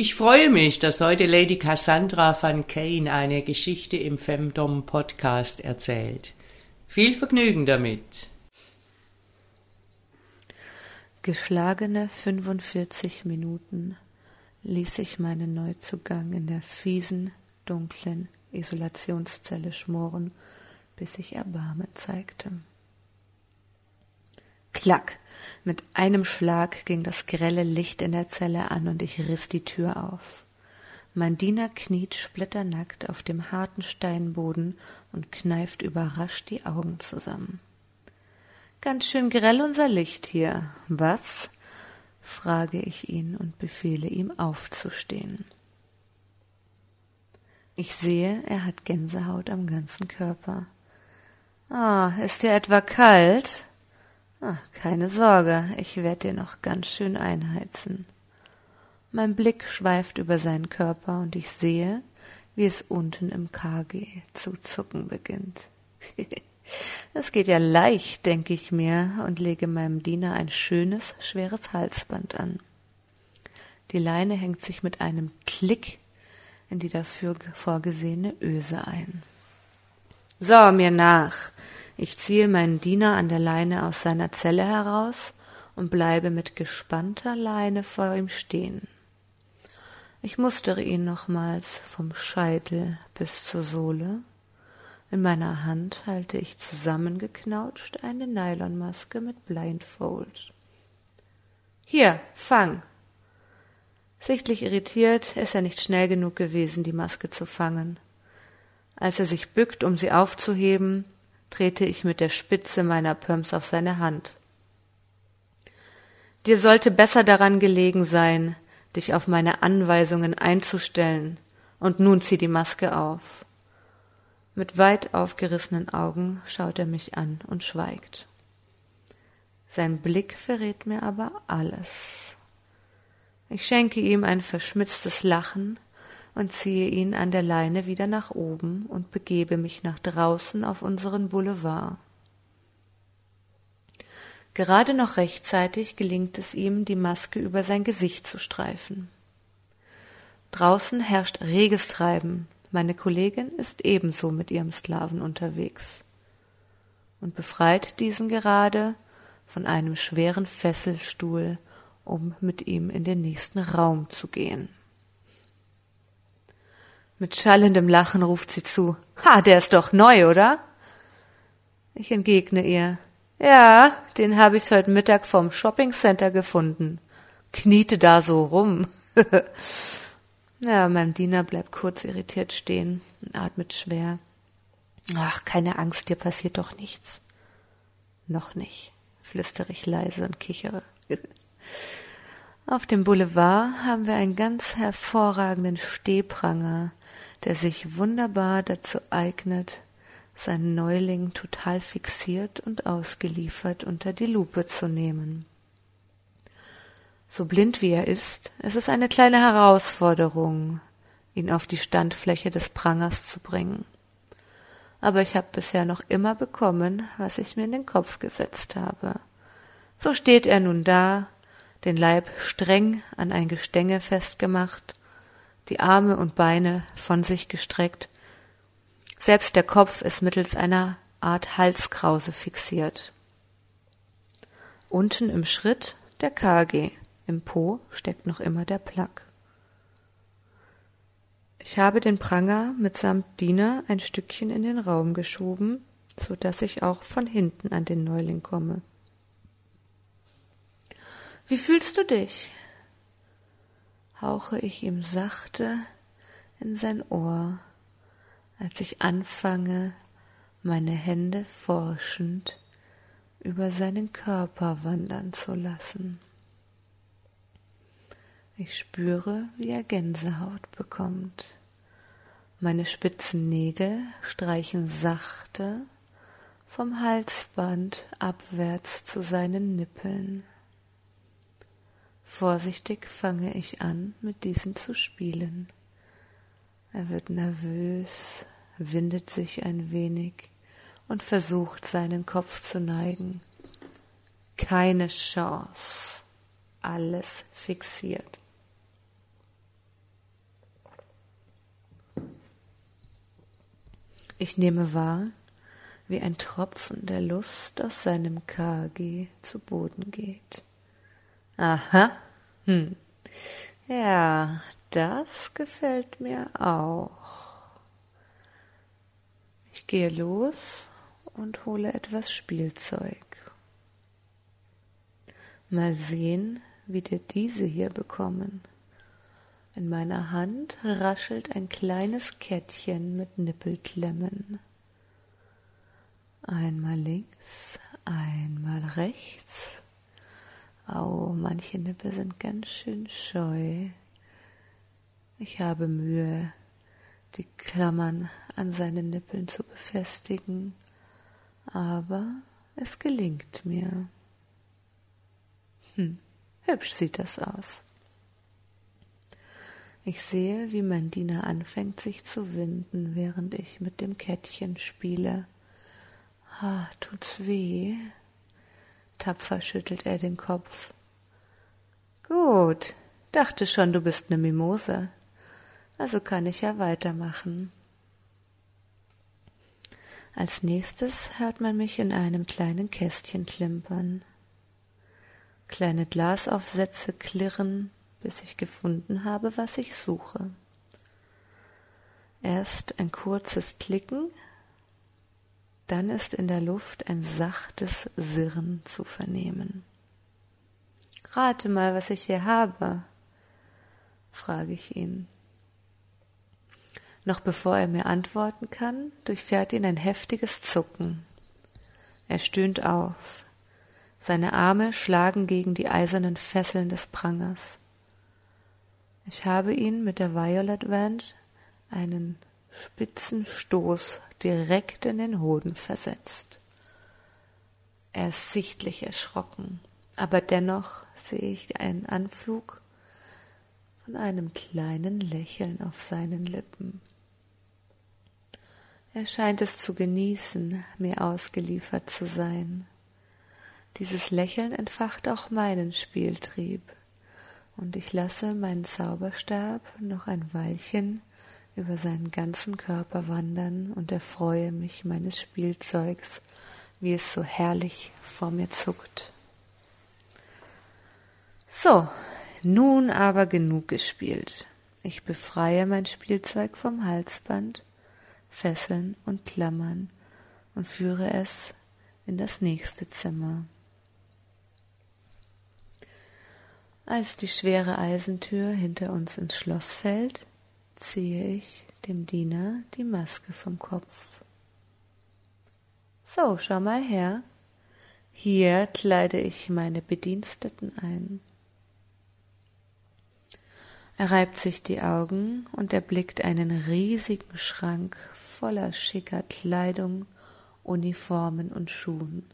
Ich freue mich, dass heute Lady Cassandra van Kane eine Geschichte im Femdom Podcast erzählt. Viel Vergnügen damit. Geschlagene 45 Minuten ließ ich meinen Neuzugang in der fiesen, dunklen Isolationszelle schmoren, bis ich Erbarmen zeigte. Klack! Mit einem Schlag ging das grelle Licht in der Zelle an und ich riss die Tür auf. Mein Diener kniet splitternackt auf dem harten Steinboden und kneift überrascht die Augen zusammen. Ganz schön grell unser Licht hier. Was? frage ich ihn und befehle ihm aufzustehen. Ich sehe, er hat Gänsehaut am ganzen Körper. Ah, ist dir etwa kalt? Ach, keine Sorge, ich werde dir noch ganz schön einheizen. Mein Blick schweift über seinen Körper und ich sehe, wie es unten im KG zu zucken beginnt. Es geht ja leicht, denke ich mir, und lege meinem Diener ein schönes, schweres Halsband an. Die Leine hängt sich mit einem Klick in die dafür vorgesehene Öse ein. So, mir nach, ich ziehe meinen Diener an der Leine aus seiner Zelle heraus und bleibe mit gespannter Leine vor ihm stehen. Ich mustere ihn nochmals vom Scheitel bis zur Sohle. In meiner Hand halte ich zusammengeknautscht eine Nylonmaske mit Blindfold. Hier, fang! Sichtlich irritiert ist er nicht schnell genug gewesen, die Maske zu fangen. Als er sich bückt, um sie aufzuheben, trete ich mit der Spitze meiner Pumps auf seine Hand. Dir sollte besser daran gelegen sein, dich auf meine Anweisungen einzustellen, und nun zieh die Maske auf. Mit weit aufgerissenen Augen schaut er mich an und schweigt. Sein Blick verrät mir aber alles. Ich schenke ihm ein verschmitztes Lachen und ziehe ihn an der Leine wieder nach oben und begebe mich nach draußen auf unseren Boulevard. Gerade noch rechtzeitig gelingt es ihm, die Maske über sein Gesicht zu streifen. Draußen herrscht reges Treiben. Meine Kollegin ist ebenso mit ihrem Sklaven unterwegs und befreit diesen gerade von einem schweren Fesselstuhl, um mit ihm in den nächsten Raum zu gehen. Mit schallendem Lachen ruft sie zu. Ha, der ist doch neu, oder? Ich entgegne ihr. Ja, den habe ich heute Mittag vom Shoppingcenter gefunden. Kniete da so rum. ja, mein Diener bleibt kurz irritiert stehen und atmet schwer. Ach, keine Angst, dir passiert doch nichts. Noch nicht, flüstere ich leise und kichere. Auf dem Boulevard haben wir einen ganz hervorragenden Stehpranger, der sich wunderbar dazu eignet, seinen Neuling total fixiert und ausgeliefert unter die Lupe zu nehmen. So blind wie er ist, es ist eine kleine Herausforderung, ihn auf die Standfläche des Prangers zu bringen. Aber ich habe bisher noch immer bekommen, was ich mir in den Kopf gesetzt habe. So steht er nun da, den Leib streng an ein Gestänge festgemacht, die Arme und Beine von sich gestreckt. Selbst der Kopf ist mittels einer Art Halskrause fixiert. Unten im Schritt der KG, im Po steckt noch immer der Plak. Ich habe den Pranger mitsamt Diener ein Stückchen in den Raum geschoben, so dass ich auch von hinten an den Neuling komme. Wie fühlst du dich? hauche ich ihm sachte in sein Ohr, als ich anfange, meine Hände forschend über seinen Körper wandern zu lassen. Ich spüre, wie er Gänsehaut bekommt. Meine spitzen Nägel streichen sachte vom Halsband abwärts zu seinen Nippeln. Vorsichtig fange ich an, mit diesen zu spielen. Er wird nervös, windet sich ein wenig und versucht seinen Kopf zu neigen. Keine Chance. Alles fixiert. Ich nehme wahr, wie ein Tropfen der Lust aus seinem KG zu Boden geht. Aha, hm. Ja, das gefällt mir auch. Ich gehe los und hole etwas Spielzeug. Mal sehen, wie wir diese hier bekommen. In meiner Hand raschelt ein kleines Kettchen mit Nippelklemmen. Einmal links, einmal rechts. Au, manche Nippel sind ganz schön scheu. Ich habe Mühe, die Klammern an seinen Nippeln zu befestigen, aber es gelingt mir. Hm, hübsch sieht das aus. Ich sehe, wie mein Diener anfängt sich zu winden, während ich mit dem Kettchen spiele. Ah, tut's weh? Tapfer schüttelt er den Kopf. Gut, dachte schon, du bist ne Mimose. Also kann ich ja weitermachen. Als nächstes hört man mich in einem kleinen Kästchen klimpern. Kleine Glasaufsätze klirren, bis ich gefunden habe, was ich suche. Erst ein kurzes Klicken, dann ist in der Luft ein sachtes Sirren zu vernehmen. Rate mal, was ich hier habe, frage ich ihn. Noch bevor er mir antworten kann, durchfährt ihn ein heftiges Zucken. Er stöhnt auf. Seine Arme schlagen gegen die eisernen Fesseln des Prangers. Ich habe ihn mit der Violet Wand einen spitzen Stoß direkt in den Hoden versetzt. Er ist sichtlich erschrocken, aber dennoch sehe ich einen Anflug von einem kleinen Lächeln auf seinen Lippen. Er scheint es zu genießen, mir ausgeliefert zu sein. Dieses Lächeln entfacht auch meinen Spieltrieb, und ich lasse meinen Zauberstab noch ein Weilchen über seinen ganzen Körper wandern und erfreue mich meines Spielzeugs, wie es so herrlich vor mir zuckt. So, nun aber genug gespielt. Ich befreie mein Spielzeug vom Halsband, Fesseln und Klammern und führe es in das nächste Zimmer. Als die schwere Eisentür hinter uns ins Schloss fällt, ziehe ich dem Diener die Maske vom Kopf. So, schau mal her. Hier kleide ich meine Bediensteten ein. Er reibt sich die Augen und erblickt einen riesigen Schrank voller schicker Kleidung, Uniformen und Schuhen.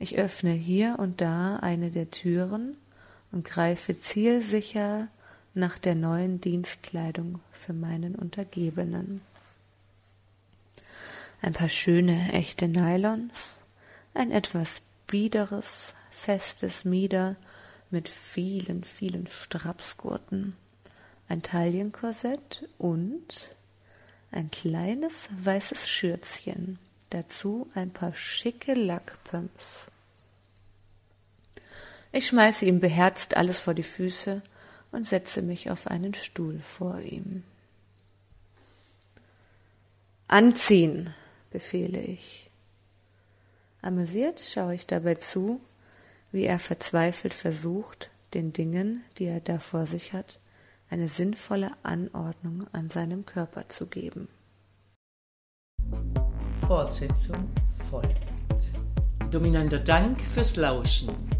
Ich öffne hier und da eine der Türen und greife zielsicher nach der neuen Dienstkleidung für meinen Untergebenen. Ein paar schöne, echte Nylons, ein etwas biederes, festes Mieder mit vielen, vielen Strapsgurten, ein Taillenkorsett und ein kleines weißes Schürzchen, dazu ein paar schicke Lackpumps. Ich schmeiße ihm beherzt alles vor die Füße und setze mich auf einen Stuhl vor ihm. Anziehen, befehle ich. Amüsiert schaue ich dabei zu, wie er verzweifelt versucht, den Dingen, die er da vor sich hat, eine sinnvolle Anordnung an seinem Körper zu geben. Fortsetzung folgt. Dominanter Dank fürs Lauschen.